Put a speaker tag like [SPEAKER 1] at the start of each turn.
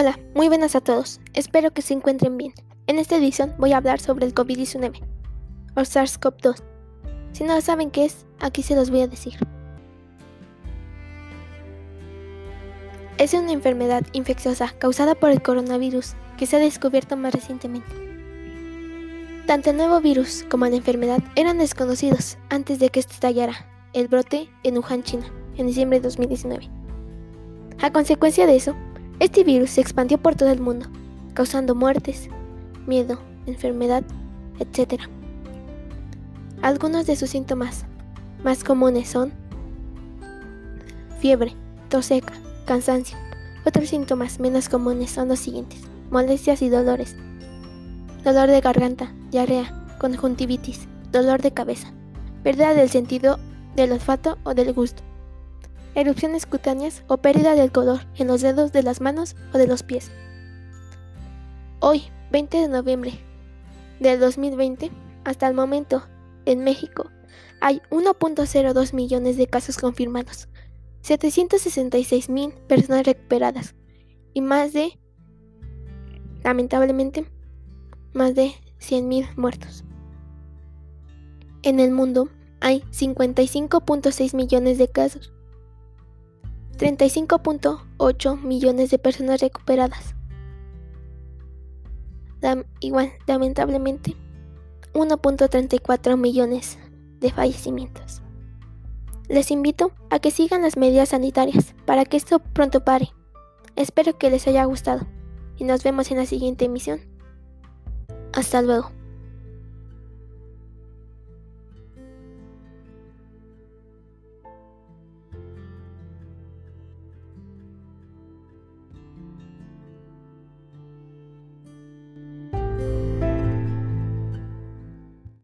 [SPEAKER 1] Hola, muy buenas a todos. Espero que se encuentren bien. En esta edición voy a hablar sobre el COVID-19 o SARS-CoV-2. Si no saben qué es, aquí se los voy a decir. Es una enfermedad infecciosa causada por el coronavirus que se ha descubierto más recientemente. Tanto el nuevo virus como la enfermedad eran desconocidos antes de que estallara el brote en Wuhan, China, en diciembre de 2019. A consecuencia de eso, este virus se expandió por todo el mundo, causando muertes, miedo, enfermedad, etc. Algunos de sus síntomas más comunes son fiebre, tos seca, cansancio. Otros síntomas menos comunes son los siguientes. Molestias y dolores. Dolor de garganta, diarrea, conjuntivitis, dolor de cabeza, pérdida del sentido del olfato o del gusto, erupciones cutáneas o pérdida del color en los dedos de las manos o de los pies. Hoy, 20 de noviembre del 2020, hasta el momento, en México, hay 1.02 millones de casos confirmados, 766 mil personas recuperadas y más de, lamentablemente, más de 100 mil muertos. En el mundo hay 55.6 millones de casos, 35.8 millones de personas recuperadas. igual, lamentablemente, 1.34 millones de fallecimientos. Les invito a que sigan las medidas sanitarias para que esto pronto pare. Espero que les haya gustado y nos vemos en la siguiente emisión. Hasta luego.